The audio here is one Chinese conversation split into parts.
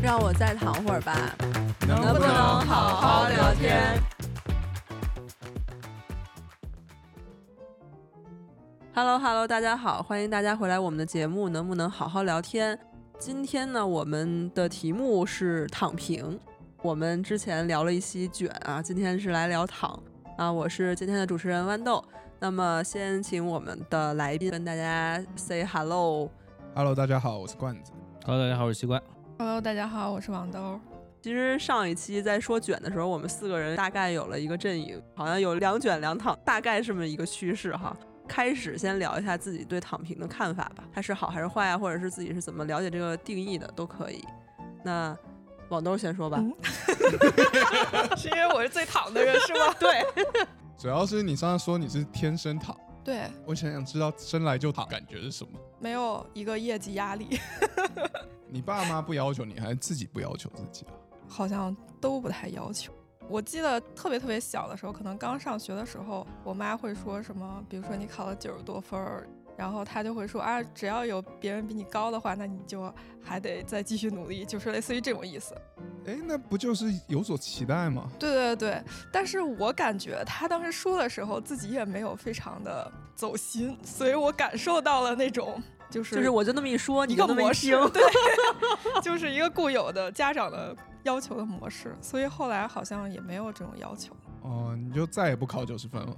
让我再躺会儿吧，能不能好好聊天？Hello Hello，大家好，欢迎大家回来我们的节目，能不能好好聊天？今天呢，我们的题目是躺平。我们之前聊了一期卷啊，今天是来聊躺啊。我是今天的主持人豌豆。那么先请我们的来宾跟大家 say hello。Hello，大家好，我是罐子。Hello，大家好，我是西瓜。Hello，大家好，我是王豆。其实上一期在说卷的时候，我们四个人大概有了一个阵营，好像有两卷两躺，大概这么一个趋势哈。开始先聊一下自己对躺平的看法吧，它是好还是坏啊，或者是自己是怎么了解这个定义的都可以。那网豆先说吧。嗯 是因为我是最躺的人是吗？对，主要是你上次说你是天生躺，对，我想想知道生来就躺感觉是什么。没有一个业绩压力，你爸妈不要求你，还是自己不要求自己啊？好像都不太要求。我记得特别特别小的时候，可能刚上学的时候，我妈会说什么，比如说你考了九十多分儿，然后他就会说啊，只要有别人比你高的话，那你就还得再继续努力，就是类似于这种意思。哎，那不就是有所期待吗？对对对，但是我感觉他当时说的时候，自己也没有非常的走心，所以我感受到了那种就是就是我就那么一说，你一个就那么一模式听，，对，就是一个固有的家长的要求的模式，所以后来好像也没有这种要求，哦、你就再也不考九十分了。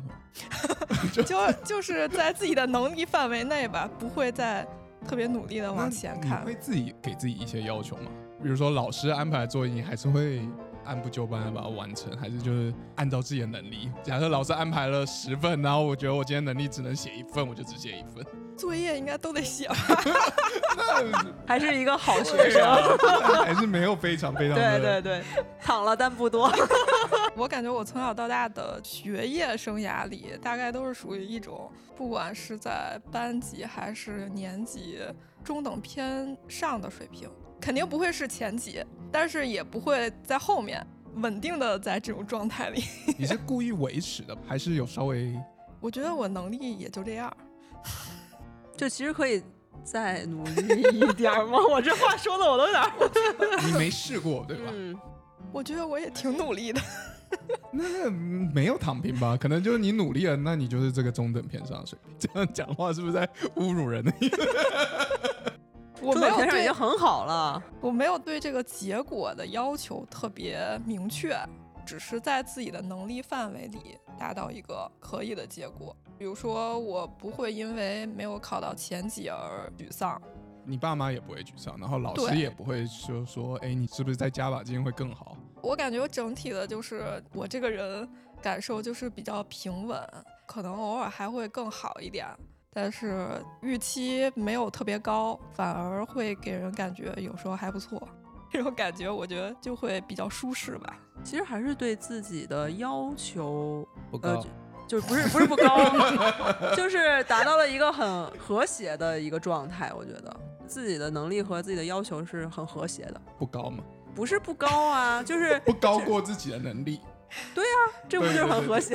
就 就是在自己的能力范围内吧，不会再特别努力的往前看会。自己给自己一些要求吗？比如说老师安排的作业，你还是会按部就班的把它完成，还是就是按照自己的能力？假设老师安排了十份，然后我觉得我今天能力只能写一份，我就只写一份。作业应该都得写 还是一个好学生。啊，还是没有非常非常对对对，躺了但不多。我感觉我从小到大的学业生涯里，大概都是属于一种，不管是在班级还是年级，中等偏上的水平，肯定不会是前几，但是也不会在后面，稳定的在这种状态里。你是故意维持的，还是有稍微？我觉得我能力也就这样。就其实可以再努力一点儿吗？我这话说的我都有点儿 你没试过对吧？嗯，我觉得我也挺努力的。那没有躺平吧？可能就是你努力了，那你就是这个中等偏上的水平。这样讲话是不是在侮辱人呢？我没有已经很好了。我没有对这个结果的要求特别明确，只是在自己的能力范围里达到一个可以的结果。比如说，我不会因为没有考到前几而沮丧。你爸妈也不会沮丧，然后老师也不会说说，哎，你是不是再加把劲会更好？我感觉我整体的就是我这个人感受就是比较平稳，可能偶尔还会更好一点，但是预期没有特别高，反而会给人感觉有时候还不错。这种感觉我觉得就会比较舒适吧。其实还是对自己的要求，不呃高，，就不是不是不高，就是达到了一个很和谐的一个状态。我觉得自己的能力和自己的要求是很和谐的，不高吗？不是不高啊，就是不高过自己的能力。对啊这不就是很和谐？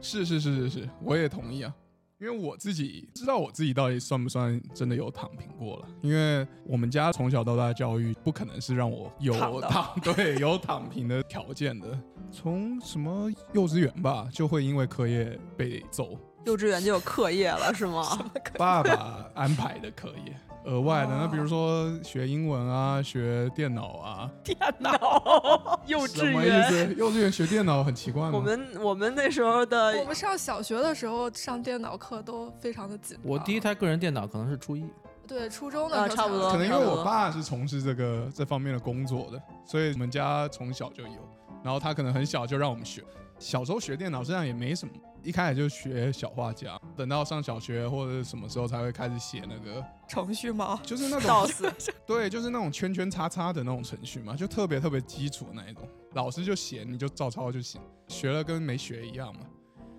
是是是是是，我也同意啊。因为我自己知道我自己到底算不算真的有躺平过了，因为我们家从小到大教育不可能是让我有躺躺 对有躺平的条件的。从什么幼稚园吧，就会因为课业被揍，幼稚园就有课业了是吗？爸爸安排的课业，额外的，那哦比如说学英文啊，学电脑啊，电脑，幼什么意稚园。思？幼稚园学电脑很奇怪吗？我们我们那时候的我们上小学的时候上电脑课都非常的紧张。我第一台个人电脑可能是初一，对初中的时候啊差不多可能因为我爸是从事这个这方面的工作的，所以我们家从小就有。然后他可能很小就让我们学，小时候学电脑实际上也没什么，一开始就学小画家，等到上小学或者是什么时候才会开始写那个，程序吗？就是那种 对，就是那种圈圈叉叉的那种程序嘛，就特别特别基础那一种，老师就写你就照抄就行，学了跟没学一样嘛。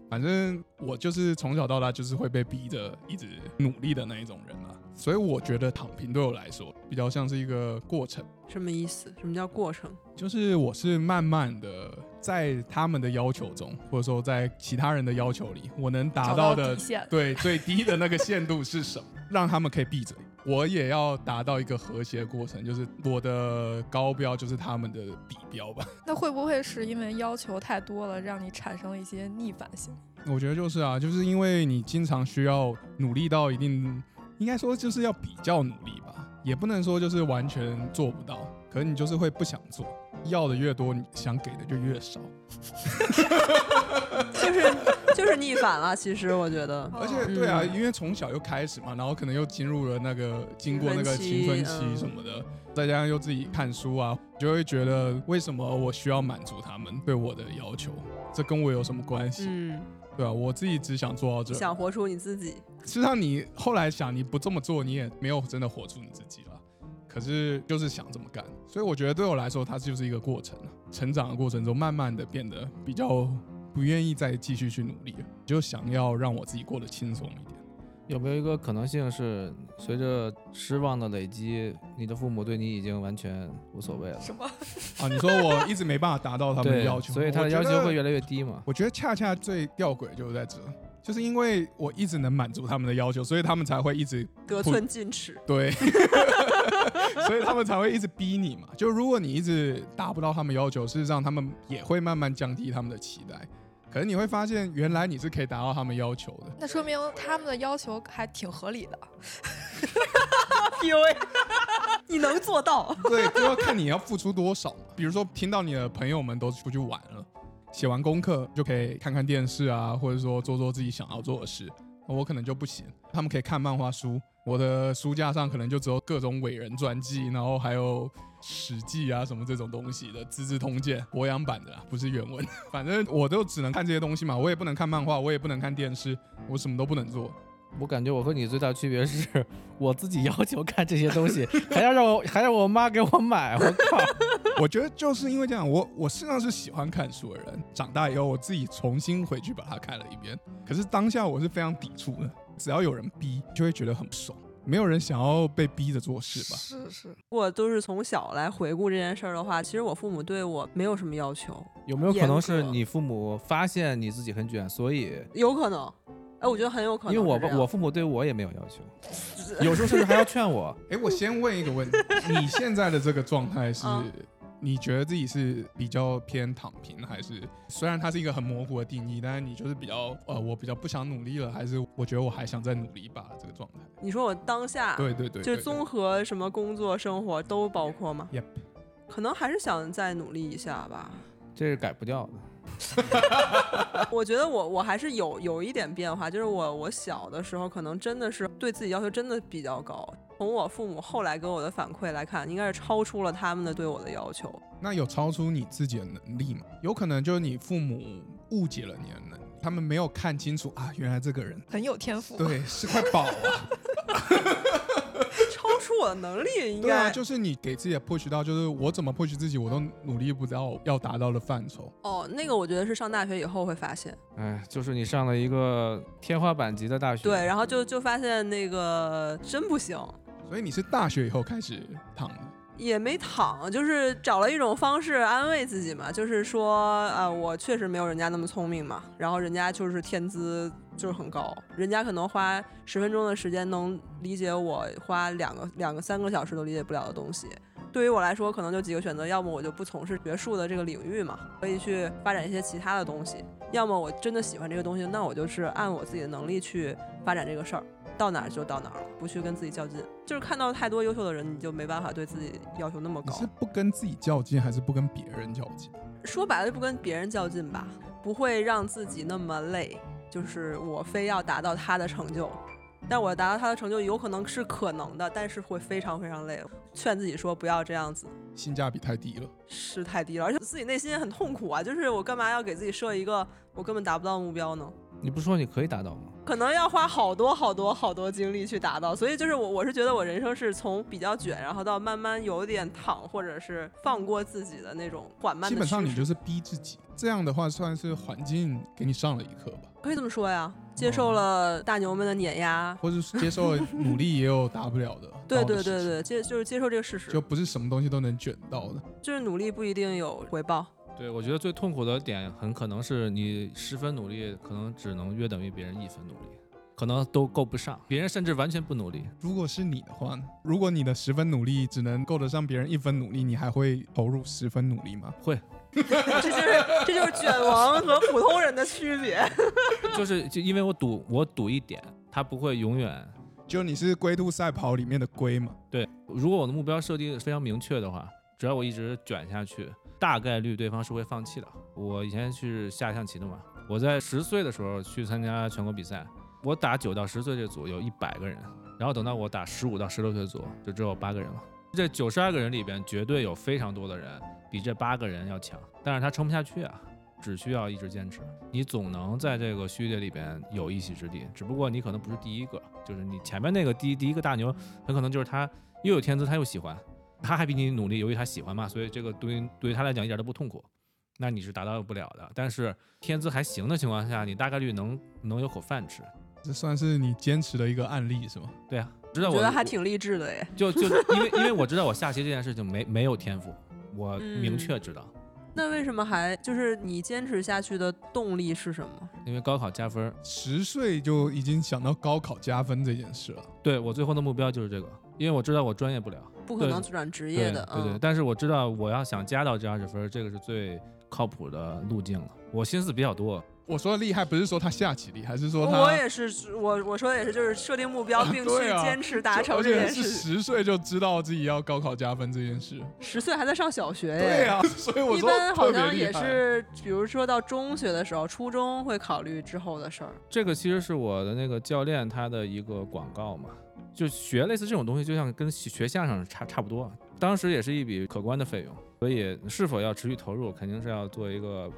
反正我就是从小到大就是会被逼着一直努力的那一种人啊。所以我觉得躺平对我来说比较像是一个过程，什么意思？什么叫过程？就是我是慢慢的在他们的要求中，或者说在其他人的要求里，我能达到的底线。对最低的那个限度是什么，让他们可以闭嘴。我也要达到一个和谐的过程，就是我的高标就是他们的底标吧。那会不会是因为要求太多了，让你产生了一些逆反心理？我觉得就是啊，就是因为你经常需要努力到一定，应该说就是要比较努力吧，也不能说就是完全做不到，可是你就是会不想做，要的越多，你想给的就越少。就是就是逆反了。其实我觉得，而且对啊，嗯因为从小又开始嘛，然后可能又进入了那个经过那个青青春期什么的，再加上又自己看书啊，就会觉得为什么我需要满足他们对我的要求？这跟我有什么关系？嗯，对啊，我自己只想做到这。想活出你自己。实际上，你后来想，你不这么做，你也没有真的活出你自己了。可是就是想这么干，所以我觉得对我来说，它就是一个过程啊成长的过程中，慢慢的变得比较不愿意再继续去努力了，就想要让我自己过得轻松一点。有没有一个可能性是，随着失望的累积，你的父母对你已经完全无所谓了？什么？啊，你说我一直没办法达到他们的要，求，所以他的要求会越来越低嘛？我觉得恰恰最吊诡就是在这，就是因为我一直能满足他们的要求，所以他们才会一直 得寸进尺。对，所以他们才会一直逼你嘛。就如果你一直达不到他们要求，事实上他们也会慢慢降低他们的期待。可是你会发现，原来你是可以达到他们要求的。那说明他们的要求还挺合理的。PUA，你能做到？对，就要看你要付出多少嘛。比如说，听到你的朋友们都出去玩了，写完功课就可以看看电视啊，或者说做做自己想要做的事。我可能就不行，他们可以看漫画书，我的书架上可能就只有各种伟人传记，然后还有《史记》啊什么这种东西的《资治通鉴》国洋版的啦，不是原文。反正我就只能看这些东西嘛，我也不能看漫画，我也不能看电视，我什么都不能做。我感觉我和你最大区别是，我自己要求看这些东西，还要让我还要我妈给我买，我靠！我觉得就是因为这样，我我实际上是喜欢看书的人。长大以后，我自己重新回去把它看了一遍。可是当下我是非常抵触的，只要有人逼，就会觉得很不爽。没有人想要被逼着做事吧？是是，如果都是从小来回顾这件事儿的话，其实我父母对我没有什么要求，有没有可能是你父母发现你自己很卷，所以有可能。哎，我觉得很有可能因为我我父母对我也没有要求，有时候甚至还要劝我。哎，我先问一个问题：你现在的这个状态是嗯？你觉得自己是比较偏躺平，还是虽然它是一个很模糊的定义，但是你就是比较呃，我比较不想努力了，还是我觉得我还想再努力一把这个状态？你说我当下对对对，就是综合什么工作、生活都包括吗？Yep 可能还是想再努力一下吧。这是改不掉的。我觉得我我还是有有一点变化，就是我我小的时候可能真的是对自己要求真的比较高。从我父母后来给我的反馈来看，应该是超出了他们的对我的要求。那有超出你自己的能力吗？有可能就是你父母误解了你的能力，他们没有看清楚啊，原来这个人很有天赋。对是块宝啊。超出我的能力，应对啊，该。就是你给自己的 push 到，就是我怎么 push 自己，我都努力不到要达到的范畴。哦，那个我觉得是上大学以后会发现，哎，就是你上了一个天花板级的大学，对，然后就就发现那个真不行，所以你是大学以后开始躺的，也没躺，就是找了一种方式安慰自己嘛，就是说，呃，我确实没有人家那么聪明嘛，然后人家就是天资就是很高，人家可能花十分钟的时间能理解我花两个两个三个小时都理解不了的东西。对于我来说，可能就几个选择，要么我就不从事学术的这个领域嘛，可以去发展一些其他的东西；要么我真的喜欢这个东西，那我就是按我自己的能力去发展这个事儿。到哪儿就到哪儿了，不去跟自己较劲。就是看到太多优秀的人，你就没办法对自己要求那么高你是。不跟自己较劲，还是不跟别人较劲？说白了，就不跟别人较劲吧，不会让自己那么累。就是我非要达到他的成就，但我达到他的成就有可能是可能的，但是会非常非常累。劝自己说不要这样子，性价比太低了。是太低了，而且自己内心也很痛苦啊。就是我干嘛要给自己设一个我根本达不到的目标呢？你不是说你可以达到吗？可能要花好多好多好多精力去达到。所以就是我我是觉得我人生是从比较卷，然后到慢慢有点躺，或者是放过自己的那种缓慢的基本上你就是逼自己，这样的话算是环境给你上了一课吧，可以这么说呀，接受了大牛们的碾压。或者是接受努力也有达不了的。对对对对，接就是接受这个事实，就不是什么东西都能卷到的。就是努力不一定有回报。对，我觉得最痛苦的点很可能是你十分努力，可能只能约等于别人一分努力，可能都够不上，别人甚至完全不努力。如果是你的话呢？如果你的十分努力只能够得上别人一分努力，你还会投入十分努力吗？会，这就是这就是卷王和普通人的区别。就是就因为我赌我赌一点，他不会永远。就你是龟兔赛跑里面的龟嘛？对，如果我的目标设定非常明确的话，只要我一直卷下去，大概率对方是会放弃的。我以前是下象棋的嘛，我在十岁的时候去参加全国比赛，我打九到十岁这组有一百个人，然后等到我打十五到十六岁组就只有八个人了。这九十二个人里边，绝对有非常多的人比这八个人要强，但是他撑不下去啊。只需要一直坚持，你总能在这个序列里边有一席之地。只不过你可能不是第一个，就是你前面那个第第一个大牛，很可能就是他又有天资，他又喜欢，他还比你努力，由于他喜欢嘛，所以这个对于对于他来讲一点都不痛苦。那你是达到不了的。但是天资还行的情况下，你大概率能能有口饭吃。这算是你坚持的一个案例是吗？对啊，知道我我觉得还挺励志的耶。就就因为 因为我知道我下棋这件事情没没有天赋，我明确知道。那为什么还就是你坚持下去的动力是什么？因为高考加分，十岁就已经想到高考加分这件事了。对我最后的目标就是这个，因为我知道我专业不了，不可能转职业的。对对对，但是我知道我要想加到这二十分，这个是最靠谱的路径了。我心思比较多。我说的厉害不是说他下棋厉害，是说他我也是我我说的也是，就是设定目标并去坚持达成这件事。是十岁就知道自己要高考加分这件事，十岁还在上小学耶。对呀、所以我一般好像也是，比如说到中学的时候，初中会考虑之后的事儿。这个其实是我的那个教练他的一个广告嘛，就学类似这种东西，就像跟学相声差差不多。当时也是一笔可观的费用，所以是否要持续投入，肯定是要做一个。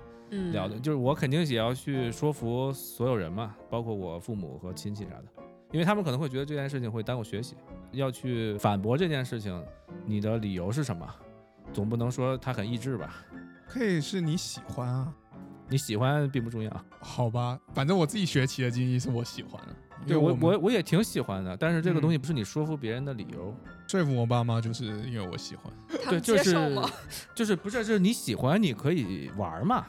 了的，就是我肯定也要去说服所有人嘛，包括我父母和亲戚啥的，因为他们可能会觉得这件事情会耽误学习，要去反驳这件事情，你的理由是什么？总不能说他很益智吧？可以是你喜欢啊，你喜欢并不重要，好吧，反正我自己学棋的经历是我喜欢的，对我我我也挺喜欢的，但是这个东西不是你说服别人的理由，说服我爸妈就是因为我喜欢，对，就是就是不是就是你喜欢你可以玩嘛。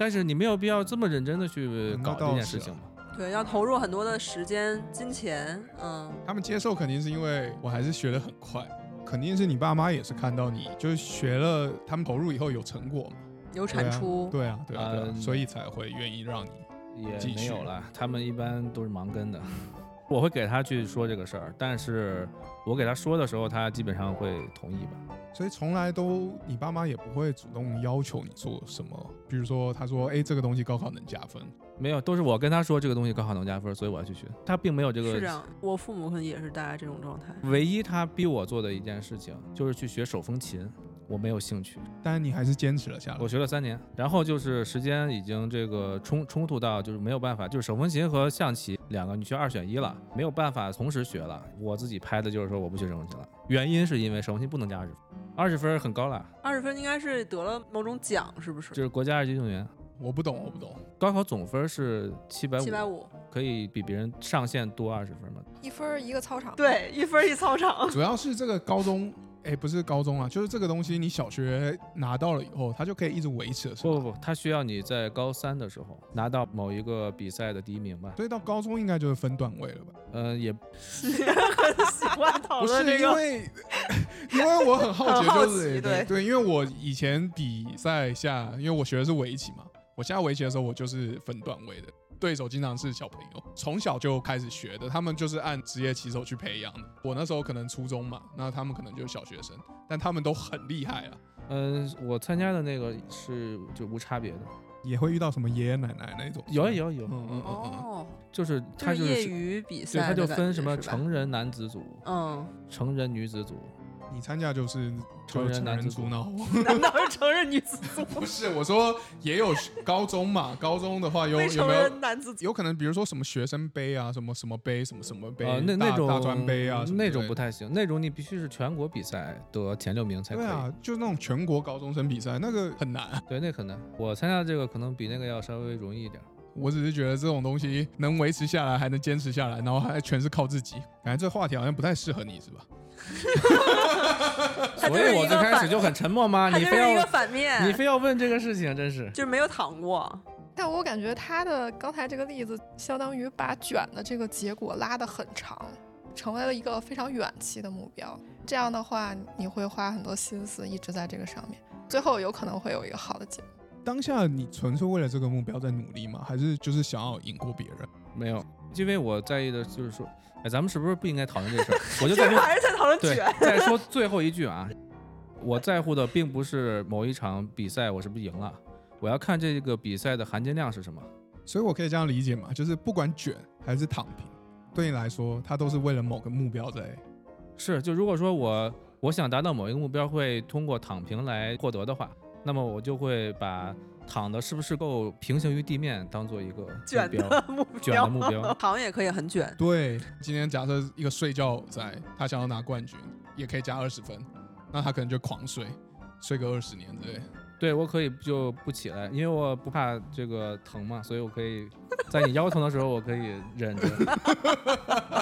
但是你没有必要这么认真的去搞这件事情嘛？对，要投入很多的时间、金钱，嗯。他们接受肯定是因为我还是学的很快，肯定是你爸妈也是看到你就是学了，他们投入以后有成果嘛，有产出，对啊，对啊，对啊，所以才会愿意让你也没有了。他们一般都是盲跟的，我会给他去说这个事儿，但是我给他说的时候，他基本上会同意吧。所以从来都，你爸妈也不会主动要求你做什么。比如说，他说：“哎，这个东西高考能加分。”没有，都是我跟他说这个东西高考能加分，所以我要去学。他并没有这个。是这样，我父母可能也是大概这种状态。唯一他逼我做的一件事情就是去学手风琴，我没有兴趣，但是你还是坚持了下来。我学了三年，然后就是时间已经这个冲冲突到就是没有办法，就是手风琴和象棋两个你学二选一了，没有办法同时学了。我自己拍的就是说我不学手风琴了，原因是因为手风琴不能加二十分。二十分很高了，二十分应该是得了某种奖，是不是？就是国家二级运动员。我不懂，我不懂。高考总分是七百五，七百五可以比别人上限多二十分吗？一分一个操场。对，一分一操场。主要是这个高中。哎，不是高中啊，就是这个东西，你小学拿到了以后，它就可以一直维持。不不不，它需要你在高三的时候拿到某一个比赛的第一名吧。所以到高中应该就是分段位了吧？嗯，也很喜欢讨论这个。不是因为，因为我很好奇，就是对对，因为我以前比赛下，因为我学的是围棋嘛，我下围棋的时候，我就是分段位的。对手经常是小朋友，从小就开始学的，他们就是按职业棋手去培养的。我那时候可能初中嘛，那他们可能就是小学生，但他们都很厉害啊。嗯，我参加的那个是就无差别的，也会遇到什么爷爷奶奶那种。有有有，嗯嗯嗯哦，就是他就是业余比赛，对，他就分什么成人男子组，嗯，成人女子组，你参加就是成人成男子组人组脑。难道是成人女子组？不是，我说也有高中嘛，高中的话有有没有人男子组？有可能，比如说什么学生杯啊，什么什么杯，什么什么杯，呃，那那种大大专杯啊，那种不太行，那种你必须是全国比赛得前六名才可以。对啊，就那种全国高中生比赛，那个很难。对，那很难我参加这个可能比那个要稍微容易一点。我只是觉得这种东西能维持下来，还能坚持下来，然后还全是靠自己，感觉这话题好像不太适合你，是吧？所以我最开始就很沉默吗？你非就是一个要反面，你非要问这个事情，真是。就是没有躺过。但我感觉他的刚才这个例子，相当于把卷的这个结果拉得很长，成为了一个非常远期的目标。这样的话，你会花很多心思一直在这个上面，最后有可能会有一个好的结果。当下你纯粹为了这个目标在努力吗？还是就是想要赢过别人？没有，因为我在意的就是说，哎，咱们是不是不应该讨论这事儿？我就就是在说，还是在讨论对卷。，再说最后一句啊，我在乎的并不是某一场比赛我是不是赢了，我要看这个比赛的含金量是什么。所以我可以这样理解嘛，就是不管卷还是躺平，对你来说，它都是为了某个目标在。是，就如果说我我想达到某一个目标，会通过躺平来获得的话，那么我就会把躺的是不是够平行于地面当做一个卷。的目标，卷的目标 躺也可以很卷。对，今天假设一个睡觉仔，他想要拿冠军，也可以加二十分，那他可能就狂睡，睡个二十年之类。对我可以就不起来，因为我不怕这个疼嘛，所以我可以在你腰疼的时候，我可以忍着。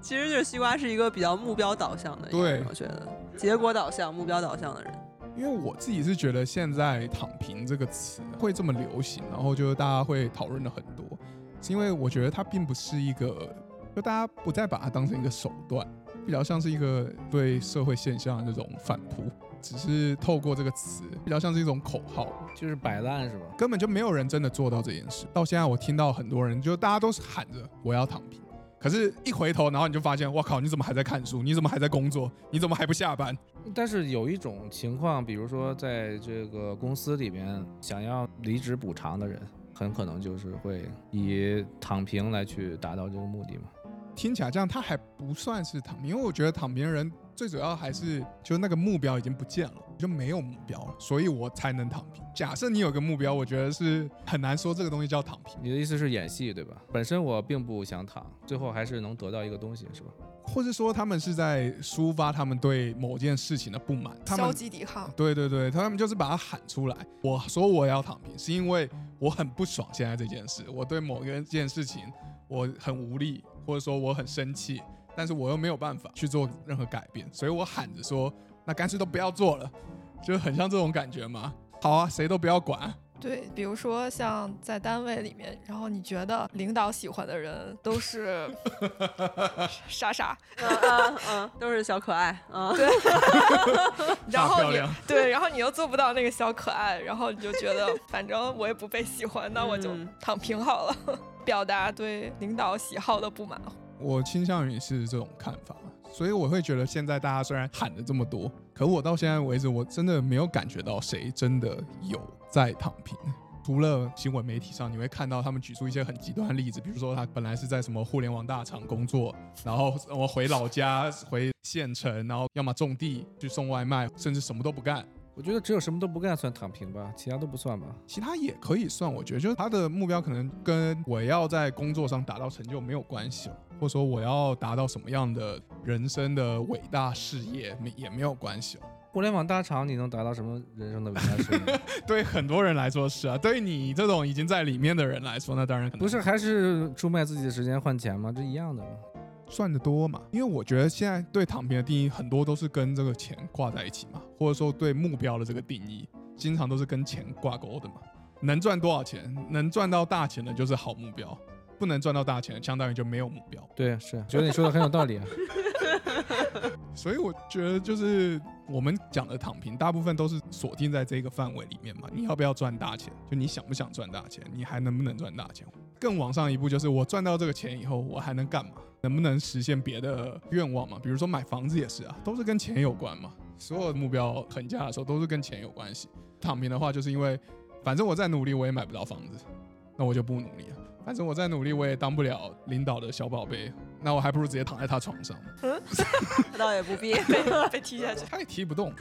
其实就是西瓜是一个比较目标导向的人，对我觉得结果导向、目标导向的人。因为我自己是觉得现在“躺平”这个词会这么流行，然后就是大家会讨论的很多，是因为我觉得它并不是一个，就大家不再把它当成一个手段，比较像是一个对社会现象的那种反扑，只是透过这个词，比较像是一种口号，就是摆烂是吧？根本就没有人真的做到这件事。到现在我听到很多人，就大家都是喊着我要躺平，可是一回头，然后你就发现，我靠，你怎么还在看书？你怎么还在工作？你怎么还不下班？但是有一种情况，比如说在这个公司里面想要离职补偿的人，很可能就是会以躺平来去达到这个目的嘛。听起来这样，他还不算是躺平，因为我觉得躺平的人最主要还是就是那个目标已经不见了，就没有目标了，所以我才能躺平。假设你有个目标，我觉得是很难说这个东西叫躺平，你的意思是演戏对吧？本身我并不想躺，最后还是能得到一个东西是吧？或者说他们是在抒发他们对某件事情的不满，他们消极抵抗，对对对，他们就是把它喊出来。我说我要躺平，是因为我很不爽现在这件事，我对某一件事情我很无力，或者说我很生气，但是我又没有办法去做任何改变，所以我喊着说，那干脆都不要做了，就很像这种感觉嘛。好啊，谁都不要管。对，比如说像在单位里面，然后你觉得领导喜欢的人都是 傻傻，嗯嗯嗯，都是小可爱。嗯，对，然后你对，然后你又做不到那个小可爱，然后你就觉得反正我也不被喜欢，那我就嗯躺平好了，表达对领导喜好的不满。我倾向于是这种看法，所以我会觉得现在大家虽然喊的这么多，可我到现在为止，我真的没有感觉到谁真的有在躺平。除了新闻媒体上，你会看到他们举出一些很极端的例子，比如说他本来是在什么互联网大厂工作，然后我回老家回县城，然后要么种地去送外卖，甚至什么都不干，我觉得只有什么都不干算躺平吧，其他都不算吧。其他也可以算。我觉得就是他的目标可能跟我要在工作上达到成就没有关系了，或者说我要达到什么样的人生的伟大事业没也没有关系哦。互联网大厂你能达到什么人生的伟大事业？对很多人来说是啊，对于你这种已经在里面的人来说，那当然可能不是还是出卖自己的时间换钱吗？这一样的嘛。赚得多嘛。因为我觉得现在对躺平的定义很多都是跟这个钱挂在一起嘛，或者说对目标的这个定义，经常都是跟钱挂钩的嘛。能赚多少钱，能赚到大钱的就是好目标，不能赚到大钱，相当于就没有目标。对，是，觉得你说的很有道理啊。所以我觉得就是我们讲的躺平，大部分都是锁定在这个范围里面嘛。你要不要赚大钱？就你想不想赚大钱？你还能不能赚大钱？更往上一步就是我赚到这个钱以后，我还能干嘛？能不能实现别的愿望嘛？比如说买房子也是啊，都是跟钱有关嘛。所有的目标横加的时候都是跟钱有关系。躺平的话，就是因为反正我再努力我也买不到房子，那我就不努力了。反正我再努力我也当不了领导的小宝贝，那我还不如直接躺在他床上，倒也不必。被被踢下去。他也踢不动。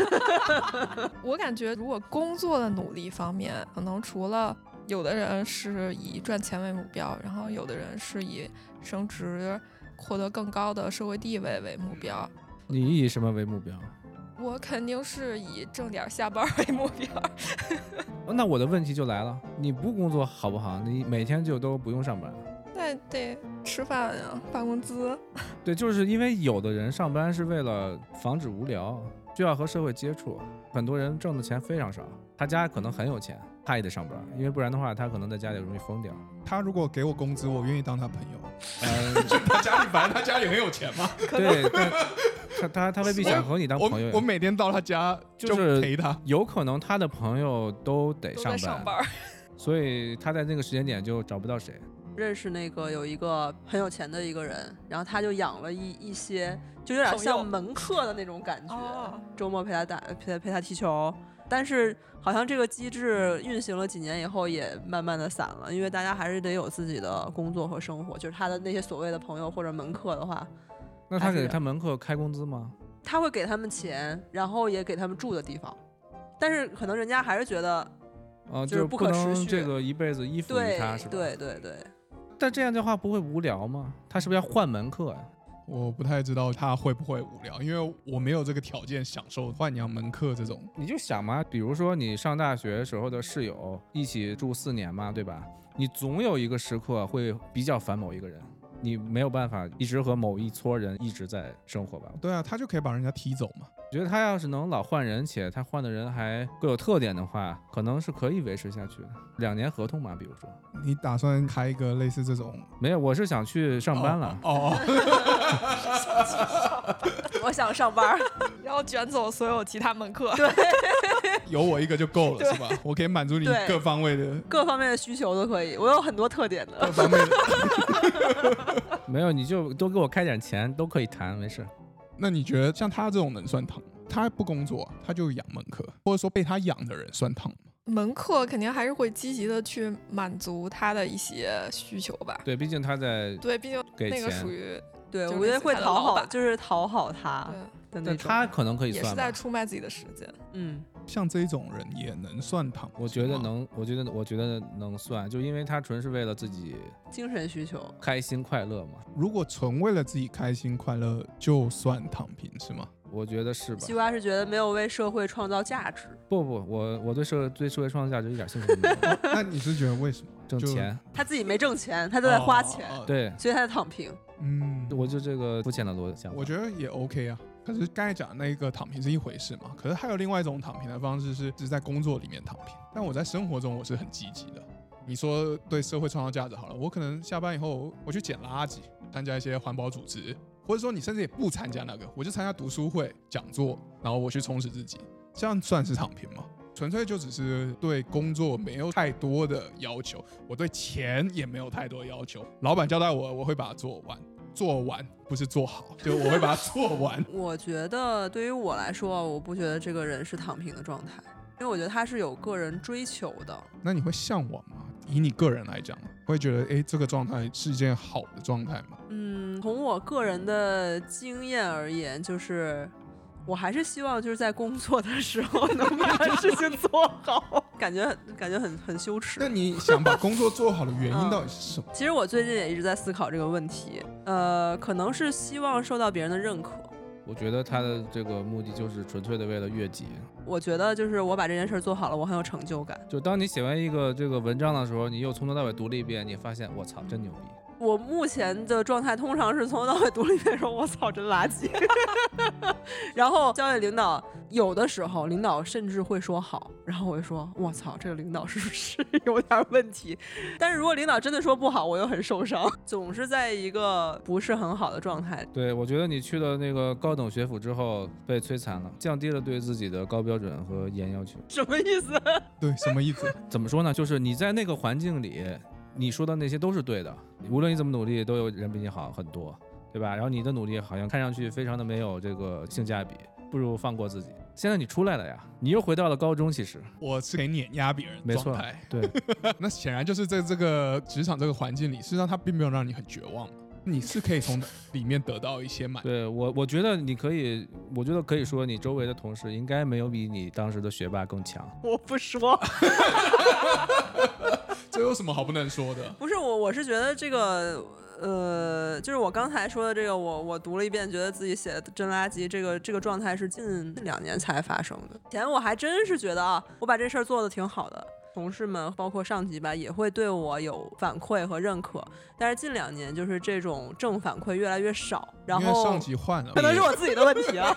我感觉，如果工作的努力方面，可能除了有的人是以赚钱为目标，然后有的人是以升职、获得更高的社会地位为目标。你以什么为目标？我肯定是以挣点下班为目标。哦 那我的问题就来了，你不工作好不好？你每天就都不用上班。那得吃饭呀，发工资。对，就是因为有的人上班是为了防止无聊，需要和社会接触。很多人挣的钱非常少，他家可能很有钱，他也得上班，因为不然的话，他可能在家里容易疯掉。他如果给我工资，我愿意当他朋友。嗯，他家里反正他家里很有钱嘛，对，他他他未必想和你当朋友我。我每天到他家就是陪他。有可能他的朋友都得上班，上班。所以他在那个时间点就找不到谁。认识那个有一个很有钱的一个人，然后他就养了一一些，就有点像门客的那种感觉。哦周末陪他打陪他陪他踢球，但是好像这个机制运行了几年以后也慢慢的散了，因为大家还是得有自己的工作和生活。就是他的那些所谓的朋友或者门客的话，那他给他门客开工资吗？他会给他们钱，然后也给他们住的地方，但是可能人家还是觉得啊，就是不不可持续能这个一辈子依附于他，是吧？。对对对，但这样的话不会无聊吗？他是不是要换门客呀、我不太知道他会不会无聊，因为我没有这个条件享受换娘门客这种。你就想嘛，比如说你上大学时候的室友一起住四年嘛，对吧？你总有一个时刻会比较烦某一个人，你没有办法一直和某一撮人一直在生活吧？对啊，他就可以把人家踢走嘛。我觉得他要是能老换人，且他换的人还各有特点的话，可能是可以维持下去的。两年合同嘛，比如说你打算开一个类似这种没有，我是想去上班了。哦，我想上班儿，然后卷走所有其他门客。有我一个就够了，是吧？我可以满足你各方位的各方面的需求都可以。我有很多特点的各。方面的。没有，你就多给我开点钱，都可以谈，没事。那你觉得像他这种能算疼？他不工作，他就养门客，或者说被他养的人算疼吗？门客肯定还是会积极的去满足他的一些需求吧。对，毕竟他在对，毕竟那个属于对，我觉得会讨好，就是讨好他对，但。他可能可以也是在。出卖自己的时间。嗯，像这种人也能算躺？我觉得。能，我觉得我觉得能算，就因为他纯是为了自己精神需求。开心快乐嘛，如果纯为了自己开心快乐，就算躺平是吗？我觉得是吧？西瓜是觉得没有为社会创造价值，不不，我我对社对社会创造价值一点兴趣都没有，那你是觉得为什么？挣钱。他自己没挣钱，他都在花钱，哦，哦哦对，所以他在躺平。嗯，我就这个肤浅的逻辑想法。我觉得也 OK 啊。可是刚才讲的那一个躺平是一回事嘛，可是还有另外一种躺平的方式是，是在工作里面躺平。但我在生活中我是很积极的。你说对社会创造价值好了，我可能下班以后我去捡垃圾，参加一些环保组织，或者说你甚至也不参加那个，我就参加读书会、讲座，然后我去充实自己，这样算是躺平吗？纯粹就只是对工作没有太多的要求，我对钱也没有太多要求。老板交代我，我会把它做完，做完不是做好，就我会把它做完。我觉得对于我来说，我不觉得这个人是躺平的状态，因为我觉得他是有个人追求的。那你会向往吗？以你个人来讲，会觉得诶这个状态是一件好的状态吗？嗯，从我个人的经验而言，就是我还是希望就是在工作的时候能把事情做好，感 觉感觉很很羞耻那。你想把工作做好的原因嗯到底是什么？其实我最近也一直在思考这个问题，呃，可能是希望受到别人的认可。我觉得他的这个目的就是纯粹的为了越级。我觉得就是我把这件事儿做好了，我很有成就感。就当你写完一个这个文章的时候，你又从头到尾读了一遍，你发现我操，真牛逼。我目前的状态通常是从头到尾读了一遍，说我操，真垃圾。然后交给领导，有的时候领导甚至会说好，然后我就说我操，这个领导是不是 有点问题？但是如果领导真的说不好，我又很受伤，总是在一个不是很好的状态。对，我觉得你去了那个高等学府之后被摧残了，降低了对自己的高标准和严要求。什么意思？对，什么意思？怎么说呢？就是你在那个环境里，你说的那些都是对的，无论你怎么努力，都有人比你好很多，对吧？然后你的努力好像看上去非常的没有这个性价比，不如放过自己。现在你出来了呀，你又回到了高中，其实我是可以碾压别人没错。对，那显然就是在这个职场这个环境里，事实上他并没有让你很绝望。你是可以从里面得到一些满。对我，我觉得你可以，我觉得可以说你周围的同事应该没有比你当时的学霸更强。我不说，这有什么好不能说的？不是我，我是觉得这个。呃，就是我刚才说的这个，我我读了一遍，觉得自己写的真垃圾。这个这个状态是近两年才发生的，前我还真是觉得啊，我把这事儿做的挺好的。同事们，包括上级吧，也会对我有反馈和认可。但是近两年，就是这种正反馈越来越少。然后上级换了，可能是我自己的问题啊。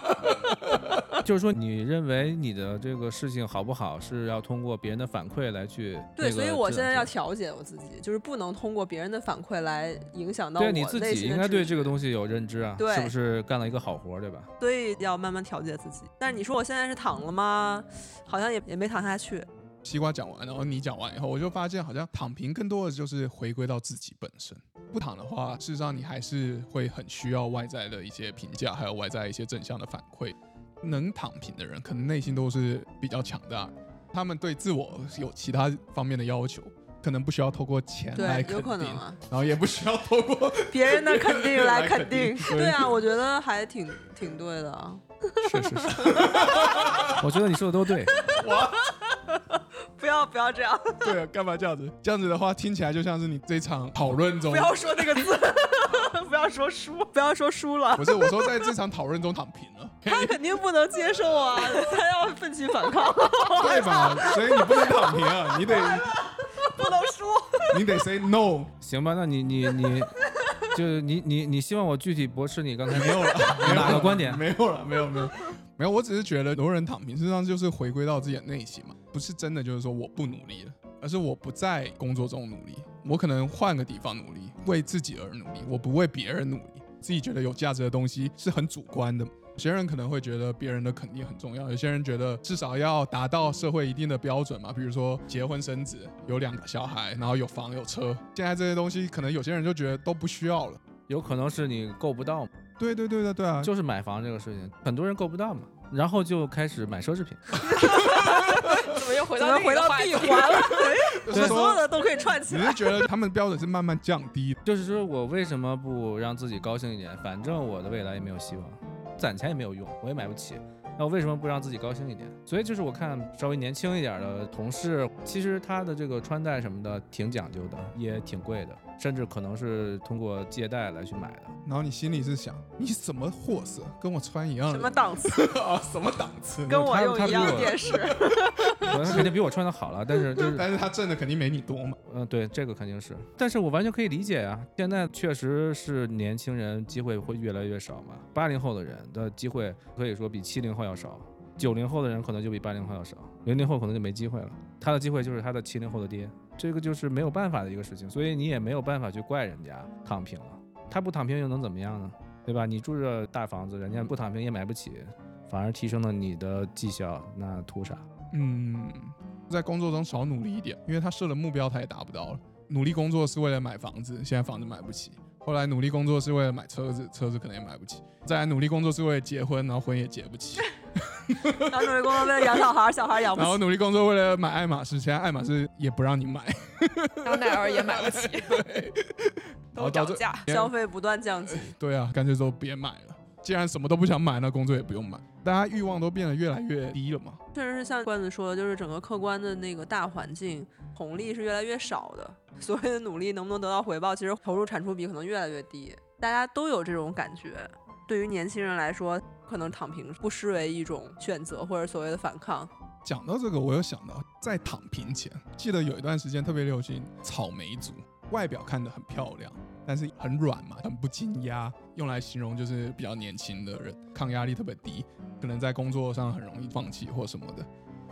就是说，你认为你的这个事情好不好，是要通过别人的反馈来去对，所以我现在要调节我自己，就是不能通过别人的反馈来影响到对你自己，应该对这个东西有认知啊，对，是不是干了一个好活，对吧？所以要慢慢调节自己。但是你说我现在是躺了吗？好像也也没躺下去。西瓜讲完，然后你讲完以后，我就发现好像躺平更多的就是回归到自己本身。不躺的话，事实上你还是会很需要外在的一些评价，还有外在一些正向的反馈。能躺平的人，可能内心都是比较强大，他们对自我有其他方面的要求，可能不需要透过钱来肯定，然后也不需要透过别人的肯定来肯定。对啊，我觉得 还挺挺对的。是是是，我觉得你说的都对。我。不要不要这样！对，干嘛这样子？这样子的话，听起来就像是你这场讨论中不要说那个字，不要说输，不要说输了。不是，我说在这场讨论中躺平了。他肯定不能接受啊，他要奋起反抗。对吧？所以你不能躺平啊，你得 不能输，你得 say no。行吧，那你你你，就是你你你希望我具体驳斥你刚才没有了哪个观点？没有了，没有没有。没有，我只是觉得很多人躺平，实际上就是回归到自己的内心嘛，不是真的就是说我不努力了，而是我不在工作中努力，我可能换个地方努力，为自己而努力，我不为别人努力。自己觉得有价值的东西是很主观的，有些人可能会觉得别人的肯定很重要，有些人觉得至少要达到社会一定的标准嘛，比如说结婚生子，有两个小孩，然后有房有车。现在这些东西，可能有些人就觉得都不需要了，有可能是你够不到。对对对对对啊，就是买房这个事情，很多人够不到嘛，然后就开始买奢侈品。怎么又回到回到闭环了？所有的都可以串起来。你是觉得他们标准是慢慢降低？就是说我为什么不让自己高兴一点？反正我的未来也没有希望，攒钱也没有用，我也买不起。那我为什么不让自己高兴一点？所以就是我看稍微年轻一点的同事，其实他的这个穿戴什么的挺讲究的，也挺贵的，甚至可能是通过借贷来去买的。然后你心里是想，你什么货色，跟我穿一样？什么档次 啊？什么档次？跟我用一样的电视。他肯定比我穿的好了，但是就是，但是他挣的肯定没你多嘛。嗯，对，这个肯定是。但是我完全可以理解呀，现在确实是年轻人机会会越来越少嘛。八零后的人的机会可以说比七零后。要少，九零后的人可能就比八零后要少，零零后可能就没机会了。他的机会就是他的七零后的爹，这个就是没有办法的一个事情，所以你也没有办法去怪人家躺平了。他不躺平又能怎么样呢？对吧？你住着大房子，人家不躺平也买不起，反而提升了你的绩效，那图啥？嗯，在工作中少努力一点，因为他设了目标他也达不到了。努力工作是为了买房子，现在房子买不起。后来努力工作是为了买车子，车子可能也买不起。再来努力工作是为了结婚，然后婚也结不起。然后努力工作为了养小孩，小孩养不起。然后努力工作为了买爱马仕，现在爱马仕也不让你买。香奈儿也买不起。对，都涨价，消费不断降级。对啊，干脆都别买了。既然什么都不想买，那工作也不用买。大家欲望都变得越来越低了嘛。确实是像罐子说的，就是整个客观的那个大环境红利是越来越少的。所谓的努力能不能得到回报，其实投入产出比可能越来越低。大家都有这种感觉。对于年轻人来说，可能躺平不失为一种选择，或者所谓的反抗。讲到这个，我有想到，在躺平前，记得有一段时间特别流行草莓族，外表看得很漂亮。但是很软嘛，很不经压，用来形容就是比较年轻的人，抗压力特别低，可能在工作上很容易放弃或什么的。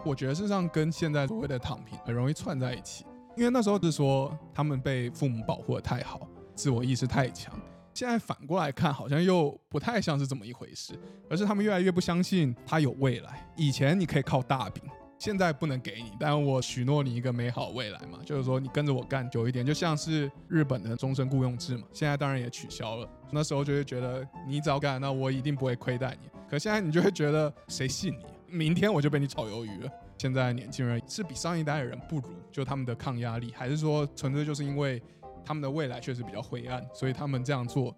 我觉得事实上跟现在所谓的躺平很容易串在一起，因为那时候是说他们被父母保护的太好，自我意识太强。现在反过来看，好像又不太像是这么一回事，而是他们越来越不相信他有未来。以前你可以靠大饼。现在不能给你，但我许诺你一个美好未来嘛，就是说你跟着我干久一点，就像是日本的终身雇佣制嘛。现在当然也取消了，那时候就会觉得你早干，那我一定不会亏待你。可现在你就会觉得谁信你？明天我就被你炒鱿鱼了。现在年轻人是比上一代的人不如，就他们的抗压力，还是说纯粹就是因为他们的未来确实比较灰暗，所以他们这样做，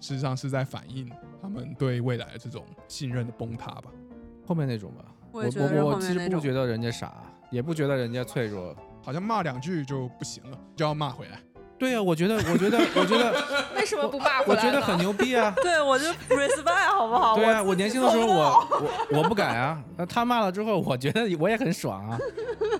事实上是在反映他们对未来的这种信任的崩塌吧。后面那种吧，我我我其。实不觉得人家傻，也不觉得人家脆弱。好像骂两句就不行了，就要骂回来。对呀、我觉得，我觉得，我觉得，为什么不骂回来呢？我觉得很牛逼啊 对，我就 respect 好不好？对啊，我我年轻的时候我我我不敢啊，那他骂了之后，我觉得我也很爽啊。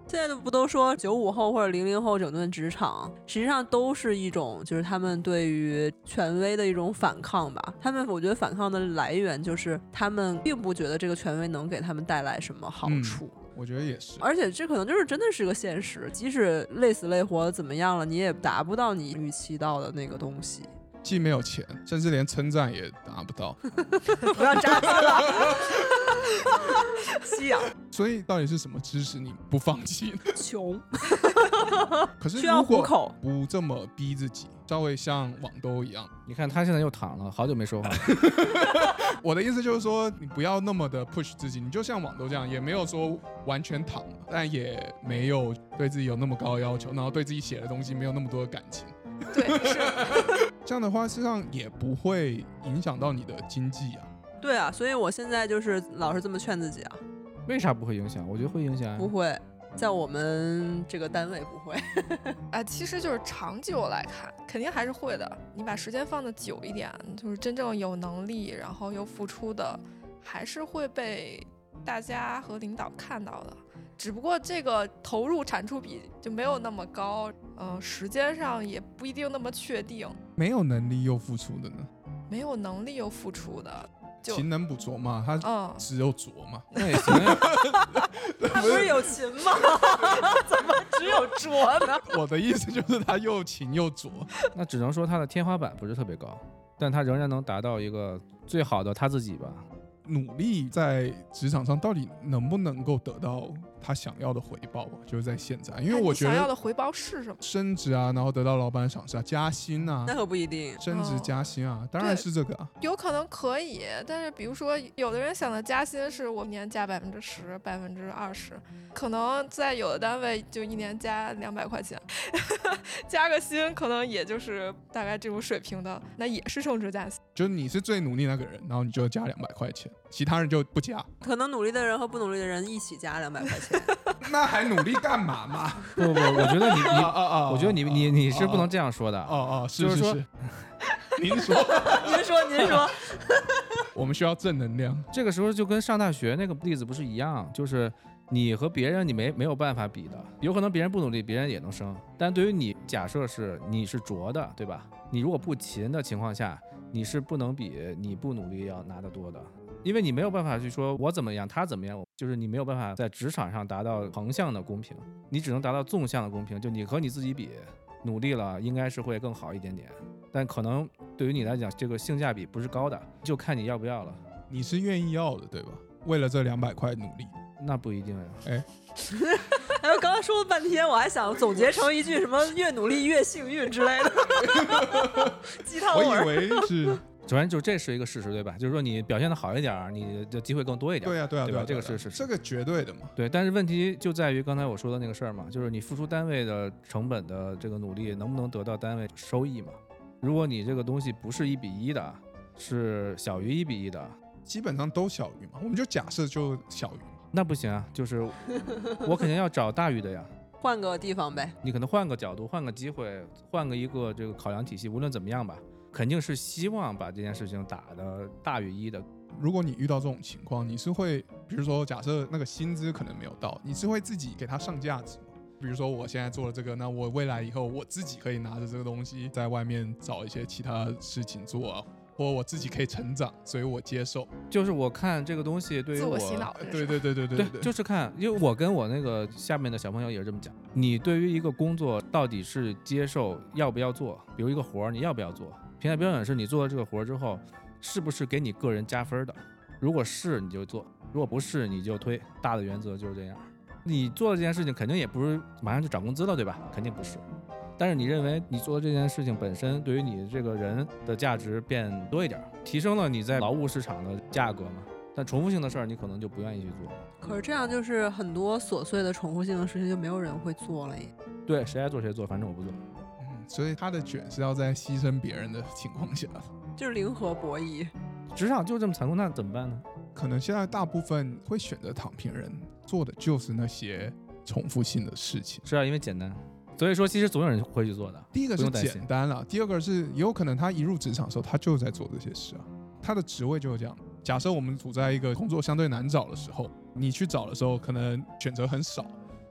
现在不都说九五后或者零零后整顿职场，实际上都是一种就是他们对于权威的一种反抗吧。他们我觉得反抗的来源就是他们并不觉得这个权威能给他们带来什么好嗯处。我觉得也是。而且这可能就是真的是个现实，即使累死累活怎么样了，你也达不到你预期到的那个东西。既没有钱，甚至连称赞也达不到。不要扎心了，吸氧所以到底是什么支持你不放弃呢？穷，可是需要如果。不这么逼自己，稍微像网兜一样，你看他现在又躺了，好久没说话了。我的意思就是说，你不要那么的 push 自己，你就像网兜这样，也没有说完全躺了，但也没有对自己有那么高的要求，然后对自己写的东西没有那么多的感情。对，是 这样的话，实际上也不会影响到你的经济啊。对啊，所以我现在就是老是这么劝自己啊，为啥不会影响？我觉得会影响啊。不会，在我们这个单位不会。啊，其实就是长久来看，肯定还是会的。你把时间放的久一点，就是真正有能力，然后又付出的，还是会被大家和领导看到的。只不过这个投入产出比就没有那么高，嗯、时间上也不一定那么确定，没有能力又付出的呢？没有能力又付出的，就勤能补拙嘛，他嗯，只有拙嘛。那也行呀。他不是有勤吗？怎么只有拙呢？我的意思就是他又勤又拙。那只能说他的天花板不是特别高，但他仍然能达到一个最好的他自己吧。努力在职场上到底能不能够得到他想要的回报吧？就是在现在，因为我觉得想要的回报是什么？升职啊，然后得到老板赏识啊，加薪啊那，可不一定。升职哦加薪啊，当然是这个啊。有可能可以，但是比如说，有的人想的加薪是我一年加百分之十、百分之二十，可能在有的单位就一年加两百块钱，加个薪可能也就是大概这种水平的，那也是升职加薪。就是你是最努力那个人，然后你就加两百块钱，其他人就不加，可能努力的人和不努力的人一起加两百块钱。那还努力干嘛嘛？不不，我觉得你啊你，啊啊！我觉得你你你是不能这样说的。哦哦，是就是说是是。您说，您说，您说，我们需要正能量。这个时候就跟上大学那个例子不是一样，就是你和别人你没没有办法比的，有可能别人不努力，别人也能升，但对于你，假设是你是拙的，对吧？你如果不勤的情况下，你是不能比你不努力要拿得多的，因为你没有办法去说我怎么样，他怎么样，就是你没有办法在职场上达到横向的公平，你只能达到纵向的公平，就你和你自己比，努力了应该是会更好一点点，但可能对于你来讲，这个性价比不是高的，就看你要不要了。你是愿意要的，对吧？为了这两百块努力，那不一定呀。哎，我刚刚说了半天，我还想总结成一句什么“越努力越幸运”之类的鸡汤我。以为是，首先就这是一个事实，对吧？就是说你表现的好一点，你的机会更多一点。对啊对啊对吧啊，这个是是是这个绝对的嘛。对，但是问题就在于刚才我说的那个事儿嘛，就是你付出单位的成本的这个努力，能不能得到单位收益嘛？如果你这个东西不是一比一的，是小于一比一的，基本上都小于嘛，我们就假设就小于。那不行啊，就是我肯定要找大于的呀。换个地方呗，你可能换个角度，换个机会，换个一个这个考量体系，无论怎么样吧，肯定是希望把这件事情打的大于一的。如果你遇到这种情况，你是会，比如说假设那个薪资可能没有到，你是会自己给他上价值吗？比如说我现在做了这个，那我未来以后我自己可以拿着这个东西在外面找一些其他事情做啊，或我自己可以成长，所以我接受。就是我看这个东西对于我自我洗脑对对对对对对，就是看，因为我跟我那个下面的小朋友也是这么讲。你对于一个工作到底是接受要不要做，比如一个活儿你要不要做？评价标准是你做了这个活儿之后，是不是给你个人加分的？如果是你就做，如果不是你就推。大的原则就是这样。你做的这件事情肯定也不是马上就涨工资了，对吧？肯定不是。但是你认为你做的这件事情本身对于你这个人的价值变多一点儿，提升了你在劳务市场的价格嘛？但重复性的事儿你可能就不愿意去做。可是这样就是很多琐碎的重复性的事情就没有人会做了耶。对，谁爱做谁做，反正我不做。嗯所以他的卷是要在牺牲别人的情况下，就是零和博弈。职场就这么残酷，那怎么办呢？可能现在大部分会选择躺平人做的就是那些重复性的事情。是啊，因为简单，所以说其实总有人会去做的。第一个是简单了，第二个是也有可能他一入职场的时候，他就在做这些事啊，他的职位就是这样。假设我们处在一个工作相对难找的时候，你去找的时候，可能选择很少。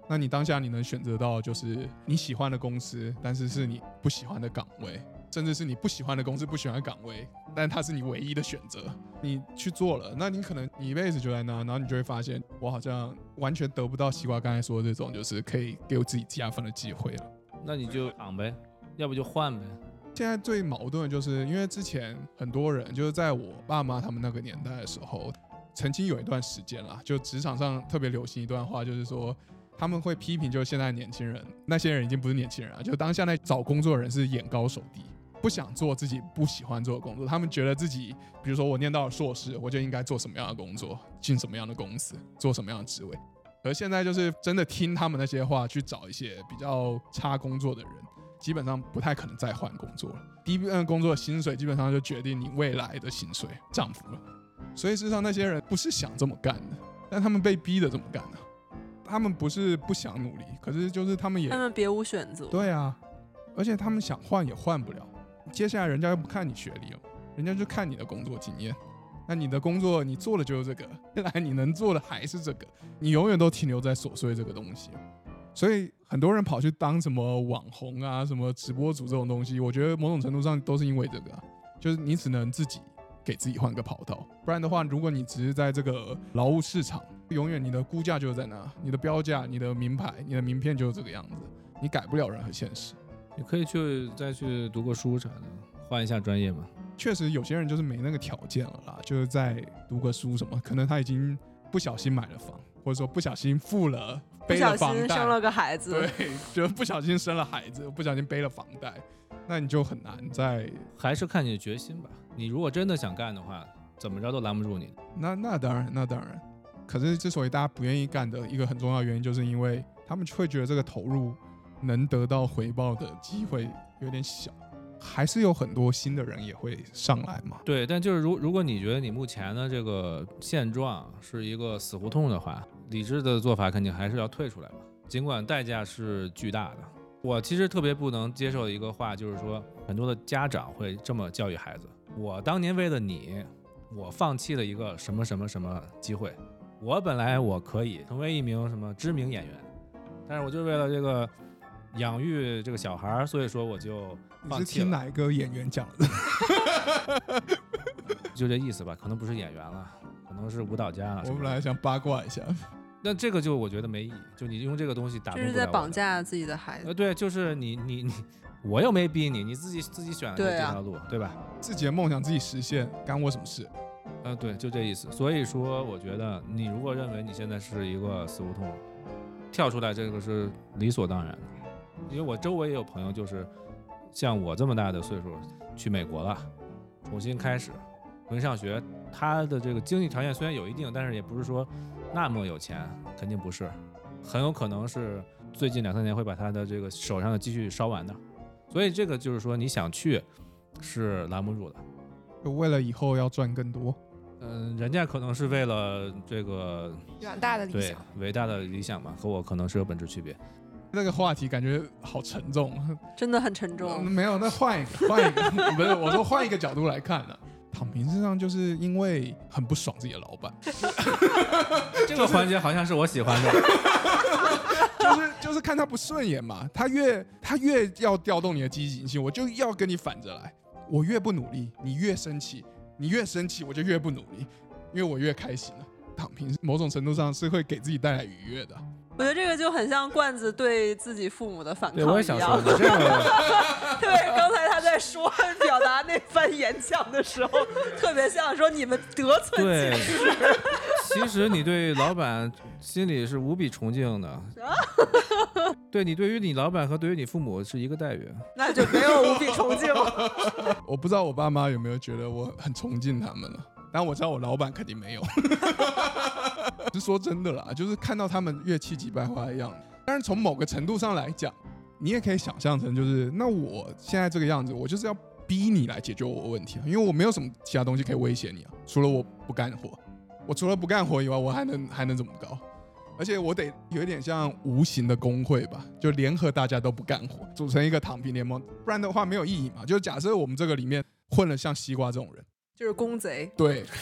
那你当下你能选择到就是你喜欢的公司，但是是你不喜欢的岗位，甚至是你不喜欢的公司、不喜欢的岗位，但它是你唯一的选择。你去做了，那你可能你一辈子就在那，然后你就会发现，我好像完全得不到西瓜刚才说的这种，就是可以给我自己加分的机会了。那你就躺呗，要不就换呗。现在最矛盾的就是，因为之前很多人就是在我爸妈他们那个年代的时候，曾经有一段时间啦，就职场上特别流行一段话，就是说他们会批评，就是现在年轻人，那些人已经不是年轻人了，就当下那找工作的人是眼高手低，不想做自己不喜欢做的工作，他们觉得自己，比如说我念到了硕士，我就应该做什么样的工作，进什么样的公司，做什么样的职位。而现在就是真的听他们那些话，去找一些比较差工作的人，基本上不太可能再换工作了。第一份工作的薪水基本上就决定你未来的薪水涨幅了。所以事实上，那些人不是想这么干的，但他们被逼的这么干的。他们不是不想努力，可是就是他们也他们别无选择。对啊，而且他们想换也换不了。接下来人家又不看你学历了，人家就看你的工作经验。那你的工作你做的就是这个，未来你能做的还是这个，你永远都停留在琐碎这个东西。所以很多人跑去当什么网红啊、什么直播主这种东西，我觉得某种程度上都是因为这个、就是你只能自己给自己换个跑道，不然的话，如果你只是在这个劳务市场，永远你的估价就在那，你的标价、你的名牌、你的名片就是这个样子，你改不了任何现实。你可以去再去读个书啥的，换一下专业嘛。确实有些人就是没那个条件了啦，就是在读个书什么，可能他已经不小心买了房，或者说不小心付了不背小了房贷，心生了个孩子，对，就不小心生了孩子，不小心背了房贷，那你就很难再还是看你的决心吧。你如果真的想干的话，怎么着都拦不住你。那那当然，那当然。可是之所以大家不愿意干的一个很重要的原因，就是因为他们会觉得这个投入能得到回报的机会有点小，还是有很多新的人也会上来嘛。对，但就是如如果你觉得你目前的这个现状是一个死胡同的话，理智的做法肯定还是要退出来嘛，尽管代价是巨大的。我其实特别不能接受的一个话就是说，很多的家长会这么教育孩子：我当年为了你，我放弃了一个什么什么什么机会。我本来我可以成为一名什么知名演员，但是我就为了这个养育这个小孩儿，所以说我就你是听放弃了，哪个演员讲的？就这意思吧。可能不是演员了，可能是舞蹈家了。我本来想八卦一下，那这个就我觉得没意义，就你用这个东西打就是在。绑架自己的孩子。呃，对，就是你你你，我又没逼你，你自己自己选的这条路，对吧？自己的梦想自己实现，干我什么事？呃，对，就这意思。所以说，我觉得你如果认为你现在是一个死胡同，跳出来这个是理所当然的。因为我周围也有朋友，就是像我这么大的岁数去美国了，重新开始，重新上学。他的这个经济条件虽然有一定，但是也不是说那么有钱，肯定不是，很有可能是最近两三年会把他的这个手上的积蓄烧完的。所以这个就是说，你想去是拦不住的。就为了以后要赚更多。嗯，人家可能是为了这个远大的理对想。伟大的理想嘛，和我可能是有本质区别。那个话题感觉好沉重，真的很沉嗯重。没有，那换一个，换一个，不是我说换一个角度来看呢、躺平实际上就是因为很不爽自己的老板，这个环节好像是我喜欢的。就是就是看他不顺眼嘛，他越他越要调动你的积极性，我就要跟你反着来，我越不努力，你越生气，你越生气，我就越不努力，因为我越开心了。躺平某种程度上是会给自己带来愉悦的，我觉得这个就很像罐子对自己父母的反抗对，我也想一样说，你这个 对，刚才他在说表达那番演讲的时候，特别像说你们得寸进尺。，其实你对老板心里是无比崇敬的。对你对于你老板和对于你父母是一个待遇。那就没有无比崇敬了。我不知道我爸妈有没有觉得我很崇敬他们了，但我知道我老板肯定没有。是说真的啦，就是看到他们越气急败坏的样子。但是从某个程度上来讲，你也可以想象成就是，那我现在这个样子，我就是要逼你来解决我的问题啊，因为我没有什么其他东西可以威胁你啊，除了我不干活，我除了不干活以外，我还能还能怎么搞？而且我得有一点像无形的工会吧，就联合大家都不干活，组成一个躺平联盟，不然的话没有意义嘛。就假设我们这个里面混了像西瓜这种人，就是公贼，对，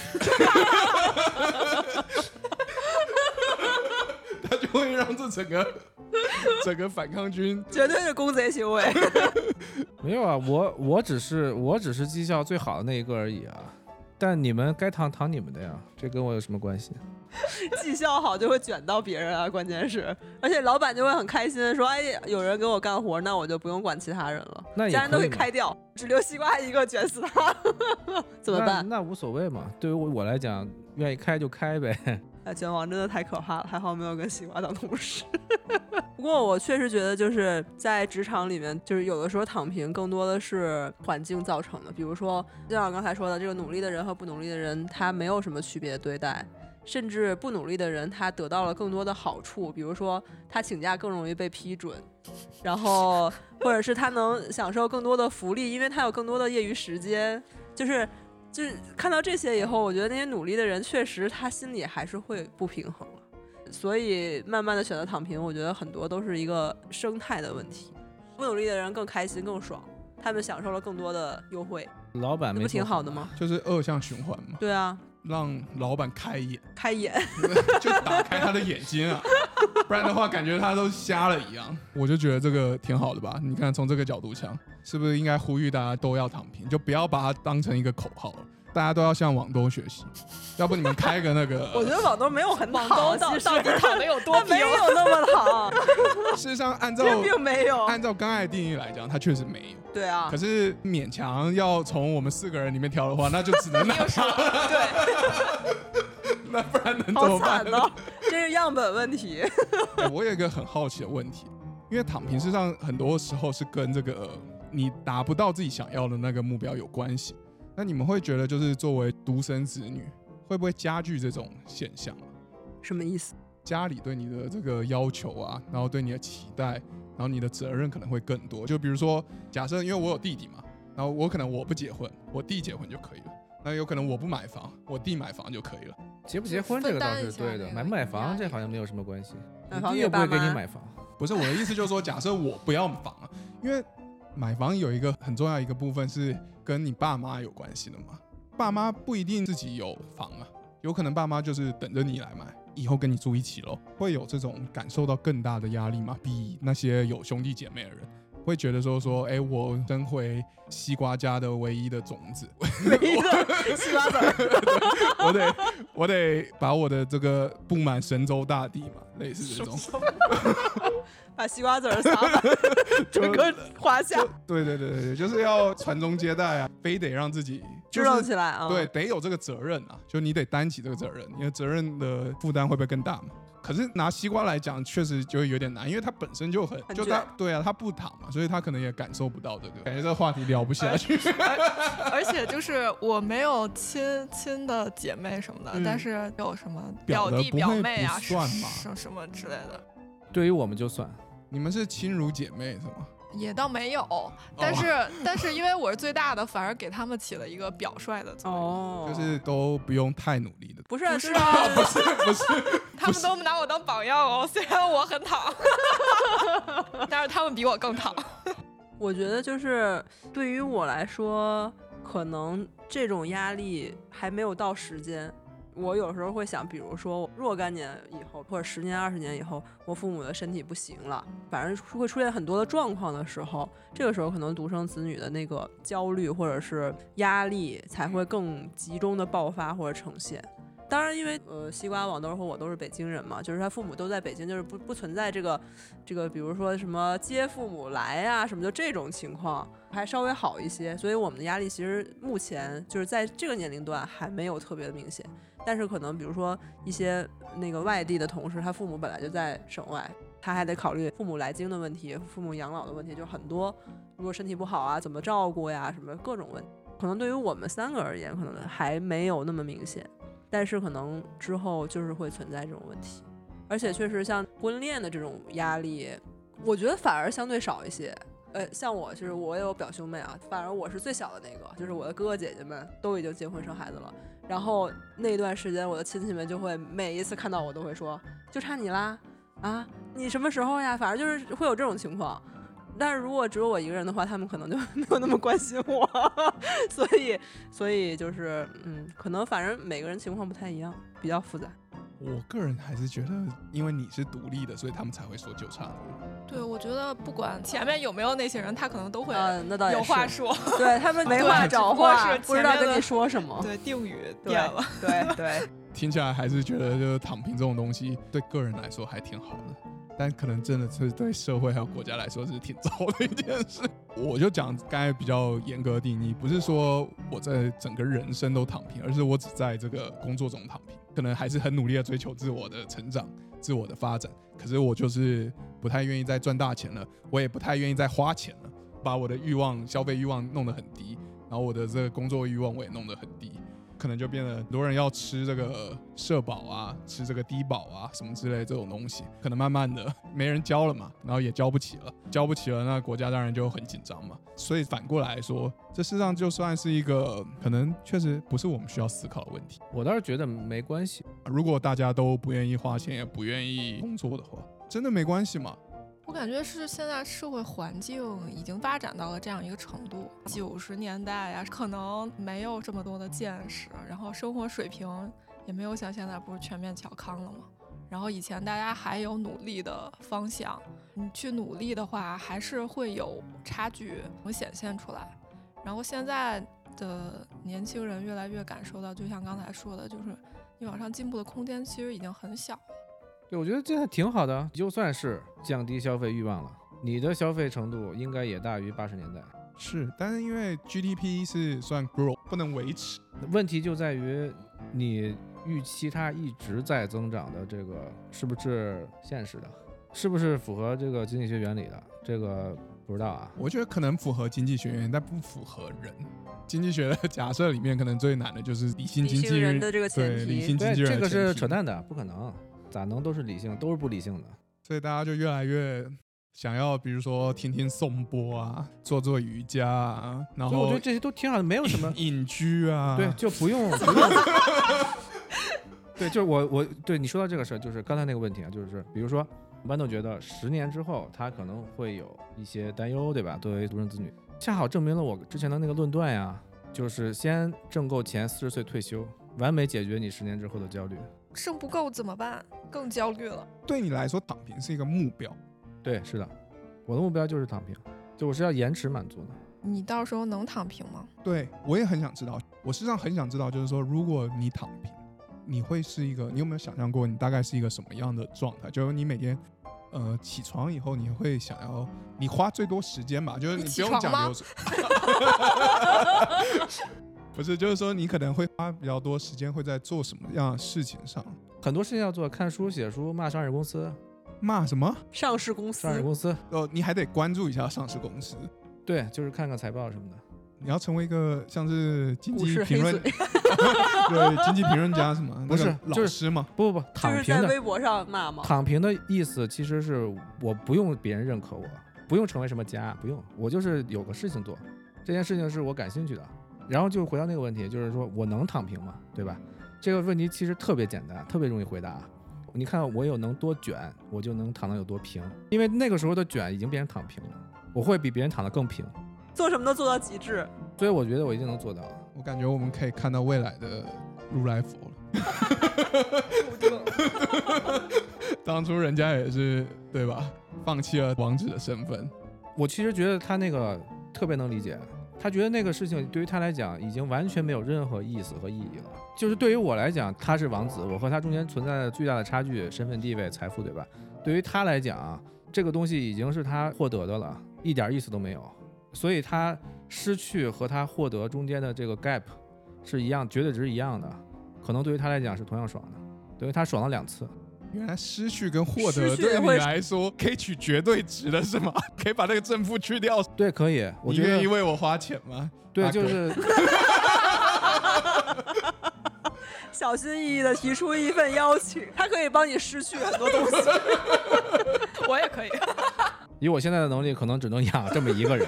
会让这整个 整个反抗军绝对是公贼行为。没有啊，我我只是我只是绩效最好的那一个而已啊。但你们该躺躺你们的呀，这跟我有什么关系？绩效好就会卷到别人啊，关键是，而且老板就会很开心，说：“哎，有人给我干活，那我就不用管其他人了，那也其他人都可以嘛给开掉，只留西瓜一个，卷死他，怎么办？那那无所谓嘛，对于我我来讲，愿意开就开呗。哎，卷王真的太可怕了，还好没有跟西瓜当同事。不过我确实觉得，就是在职场里面，就是有的时候躺平更多的是环境造成的。比如说，就像刚才说的，这个努力的人和不努力的人，他没有什么区别对待。甚至不努力的人，他得到了更多的好处，比如说他请假更容易被批准，然后或者是他能享受更多的福利，因为他有更多的业余时间。就是就是看到这些以后，我觉得那些努力的人确实他心里还是会不平衡了，所以慢慢的选择躺平，我觉得很多都是一个生态的问题。不努力的人更开心更爽，他们享受了更多的优惠，老板没不挺好的吗？就是恶性循环嘛，对啊，让老板开眼，开眼。就打开他的眼睛啊，不然的话感觉他都瞎了一样。我就觉得这个挺好的吧，你看从这个角度讲，是不是应该呼吁大家都要躺平，就不要把它当成一个口号了，大家都要向网东学习，要不你们开个那个，我觉得网东没有很网躺，东到其实到底躺的有多没？有那么好，事实上按照并没有。按照刚才的定义来讲，他确实没有。对啊可，是勉强要从我们四个人里面挑的话，那就只能 拿他，对，那不然能怎么办惨？哦，这是样本问题。哎我有一个很好奇的问题，因为躺平事实上很多时候是跟这个你达不到自己想要的那个目标有关系。那你们会觉得，就是作为独生子女，会不会加剧这种现象啊？什么意思？家里对你的这个要求啊，然后对你的期待，然后你的责任可能会更多。就比如说，假设因为我有弟弟嘛，然后我可能我不结婚，我弟结婚就可以了。那有可能我不买房，我弟买房就可以了。结不结婚这个倒是对的，买不买房这好像没有什么关系，你弟又不会给你买房。不是我的意思，就是说，假设我不要房啊，因为买房有一个很重要一个部分是跟你爸妈有关系的嘛。爸妈不一定自己有房啊，有可能爸妈就是等着你来买，以后跟你住一起咯。会有这种感受到更大的压力吗？比那些有兄弟姐妹的人会觉得说说，哎，我生回西瓜家的唯一的种子，唯一的西瓜籽儿，我得我得把我的这个布满神州大地嘛，类似这种。把西瓜籽儿撒满 整个华夏，对对对对对，就是要传宗接代啊，非得让自己就支棱是起来啊！对，，得有这个责任啊，就你得担起这个责任，你的责任的负担会不会更大嘛？可是拿西瓜来讲，确实就会有点难，因为他本身就很，很就他对啊，他不躺嘛，所以他可能也感受不到这个，感觉这个话题聊不下去。而且就是我没有亲亲的姐妹什么的，嗯。但是有什么表弟表妹啊，不算吧什什么之类的，对于我们就算，你们是亲如姐妹是吗？也倒没有。但是、但是因为我是最大的，反而给他们起了一个表率的作用。哦，就是都不用太努力的。不是啊是不是不是，他们都拿我当榜样哦，虽然我很躺，但是他们比我更躺。我觉得就是对于我来说，可能这种压力还没有到时间。我有时候会想，比如说若干年以后，或者十年、二十年以后，我父母的身体不行了，反正会出现很多的状况的时候，这个时候可能独生子女的那个焦虑或者是压力才会更集中的爆发或者呈现。当然，因为呃，西瓜、网兜和我都是北京人嘛，就是他父母都在北京，就是不不存在这个这个，比如说什么接父母来呀、什么就这种情况，还稍微好一些。所以我们的压力其实目前就是在这个年龄段还没有特别的明显，但是可能比如说一些那个外地的同事，他父母本来就在省外，他还得考虑父母来京的问题、父母养老的问题，就很多。如果身体不好啊，怎么照顾呀，什么各种问题，可能对于我们三个而言，可能还没有那么明显。但是可能之后就是会存在这种问题，而且确实像婚恋的这种压力，我觉得反而相对少一些。呃，像我就是我有表兄妹啊，反而我是最小的那个，就是我的哥哥姐姐们都已经结婚生孩子了。然后那段时间，我的亲戚们就会每一次看到我都会说，就差你啦，啊，你什么时候呀？反正就是会有这种情况。但是如果只有我一个人的话，他们可能就 没有那么关心我，所以，所以就是，嗯，可能反正每个人情况不太一样，比较复杂。我个人还是觉得，因为你是独立的，所以他们才会说就差你。对，我觉得不管前面有没有那些人，他可能都会嗯，那倒也有话说。对他们 没话找话，是不知道跟你说什么。对，定语变了。对对，听起来还是觉得，就是躺平这种东西，对个人来说还挺好的，但可能真的是对社会还有国家来说是挺糟的一件事。我就讲刚才比较严格的定义，不是说我在整个人生都躺平，而是我只在这个工作中躺平，可能还是很努力的追求自我的成长、自我的发展，可是我就是不太愿意再赚大钱了，我也不太愿意再花钱了，把我的欲望、消费欲望弄得很低，然后我的这个工作欲望我也弄得很低。可能就变得很多人要吃这个社保啊，吃这个低保啊，什么之类这种东西，可能慢慢的没人交了嘛，然后也交不起了，交不起了，那国家当然就很紧张嘛。所以反过来说，这事实上就算是一个可能确实不是我们需要思考的问题。我倒是觉得没关系。如果大家都不愿意花钱，也不愿意工作的话，真的没关系嘛？我感觉是现在社会环境已经发展到了这样一个程度。九十年代呀，可能没有这么多的见识，然后生活水平也没有像现在不是全面小康了吗？然后以前大家还有努力的方向，你去努力的话，还是会有差距能显现出来。然后现在的年轻人越来越感受到，就像刚才说的，就是你往上进步的空间其实已经很小了。对，我觉得这还挺好的。就算是降低消费欲望了，你的消费程度应该也大于八十年代。是，但是因为 GDP 是算 grow，不能维持。问题就在于你预期它一直在增长的这个是不是现实的，是不是符合这个经济学原理的？这个不知道啊。我觉得可能符合经济学原理，但不符合人。经济学的 假设里面，可能最难的就是理性经济性人的这个前对理提，对，性经济人这个的前提是扯淡的，不可能，咋能都是理性，都是不理性的。所以大家就越来越想要，比如说听听颂钵啊，做做瑜伽啊，然后我觉得这些都挺好的，没有什么隐居啊，对，就不用 不用。对，就是我我对你说到这个事儿，就是刚才那个问题啊，就是比如说，豌豆觉得十年之后他可能会有一些担忧，对吧？作为独生子女，恰好证明了我之前的那个论断呀，就是先挣够钱，四十岁退休，完美解决你十年之后的焦虑。剩不够怎么办？更焦虑了。对你来说，躺平是一个目标。对，是的，我的目标就是躺平，就我是要延迟满足的。你到时候能躺平吗？对我也很想知道，我实际上很想知道，就是说，如果你躺平，你会是一个，你有没有想象过，你大概是一个什么样的状态？就是你每天。呃，起床以后你会想要，你花最多时间吧，就是你你不用讲究，不是，就是说你可能会花比较多时间会在做什么样的事情上？很多事情要做，看书、写书、骂上市公司，骂什么？上市公司上市公司，哦，你还得关注一下上市公司，对，就是看看财报什么的。你要成为一个像是经济评论，对经济评论家什么？不是那个老就是师嘛。不不不，就是躺平的在微博上骂嘛。躺平的意思其实是我不用别人认可我，不用成为什么家，不用，我就是有个事情做，这件事情是我感兴趣的。然后就回到那个问题，就是说我能躺平吗？对吧？这个问题其实特别简单，特别容易回答。你看我有能多卷，我就能躺得有多平，因为那个时候的卷已经变成躺平了，我会比别人躺得更平，做什么都做到极致。所以我觉得我一定能做到。我感觉我们可以看到未来的如来佛了。当初人家也是对吧？放弃了王子的身份，我其实觉得他那个特别能理解，他觉得那个事情对于他来讲已经完全没有任何意思和意义了。就是对于我来讲，他是王子，我和他中间存在的巨大的差距，身份地位、财富，对吧？对于他来讲，这个东西已经是他获得的了，一点意思都没有。所以他失去和他获得中间的这个 gap 是一样，绝对值一样的。可能对于他来讲是同样爽的，等于他爽了两次。原来失去跟获得对你来说可以取绝对值的是吗？可以把那个正负去掉？对，可以，我你觉得愿意为我花钱吗？对，就是 小心翼翼的提出一份邀请，他可以帮你失去很多东西。我也可以。以我现在的能力，可能只能养这么一个人。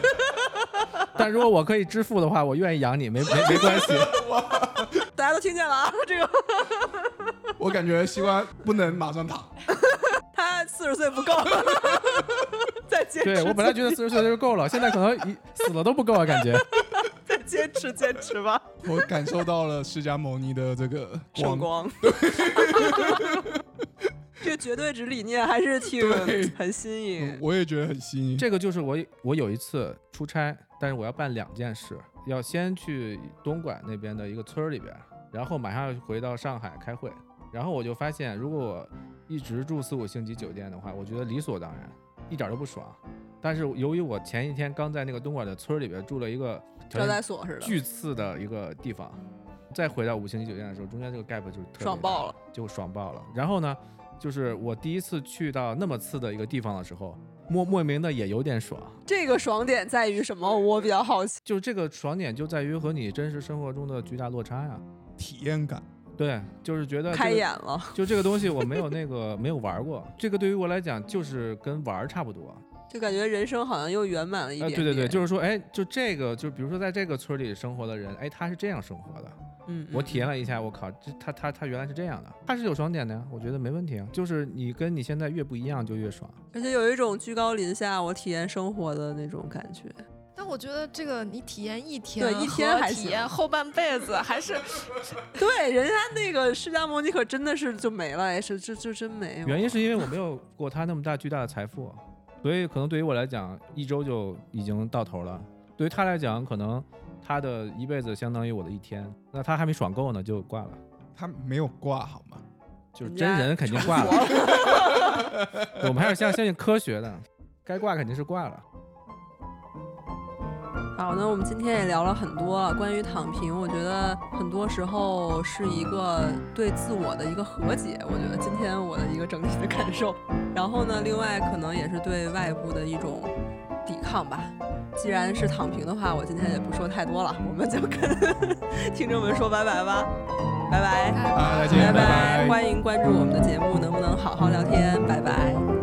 但如果我可以支付的话，我愿意养你，没没没关系。大家都听见了啊，这个 我感觉西瓜不能马上躺，他四十岁不够，再坚持。对我本来觉得四十岁就够了，现在可能一死了都不够啊，感觉。再坚持坚持吧，我感受到了释迦牟尼的这个圣光。这绝对值理念还是挺很新颖。我也觉得很新颖。这个就是我我有一次出差，但是我要办两件事，要先去东莞那边的一个村儿里边，然后马上要回到上海开会。然后我就发现，如果我一直住四五星级酒店的话，我觉得理所当然，一点都不爽。但是由于我前一天刚在那个东莞的村儿里边住了一个条招待所似的，巨次的一个地方，再回到五星级酒店的时候，中间这个 gap 就是特别爽爆了，就爽爆了。然后呢，就是我第一次去到那么次的一个地方的时候，莫莫名的也有点爽。这个爽点在于什么？我比较好奇。就这个爽点就在于和你真实生活中的巨大落差呀。体验感，对，就是觉得、这个、开眼了，就这个东西我没有那个没有玩过，这个对于我来讲就是跟玩儿差不多。就感觉人生好像又圆满了一点。对对对，就是说，哎，就这个，就比如说在这个村里生活的人，哎，他是这样生活的。嗯，我嗯体验了一下，我靠，这他他他原来是这样的，他是有爽点的呀，我觉得没问题啊。就是你跟你现在越不一样就越爽。而且有一种居高临下，我体验生活的那种感觉。但我觉得这个你体验一天，对一天还行体验后半辈子还是 对，人家那个释迦牟尼可真的是就没了，哎，是就就真没有。原因是因为我没有过他那么大巨大的财富，所以可能对于我来讲，一周就已经到头了。对于他来讲，可能他的一辈子相当于我的一天，那他还没爽够呢，就挂了。他没有挂好吗？就是真人肯定挂了，了。我们还是相相信科学的，该挂肯定是挂了。好，那我们今天也聊了很多关于躺平，我觉得很多时候是一个对自我的一个和解，我觉得今天我的一个整体的感受。然后呢，另外可能也是对外部的一种抵抗吧。既然是躺平的话，我今天也不说太多了，我们就跟 听众们说拜拜吧，拜拜，啊，再见，拜拜拜。欢迎关注我们的节目，能不能好好聊天？拜拜。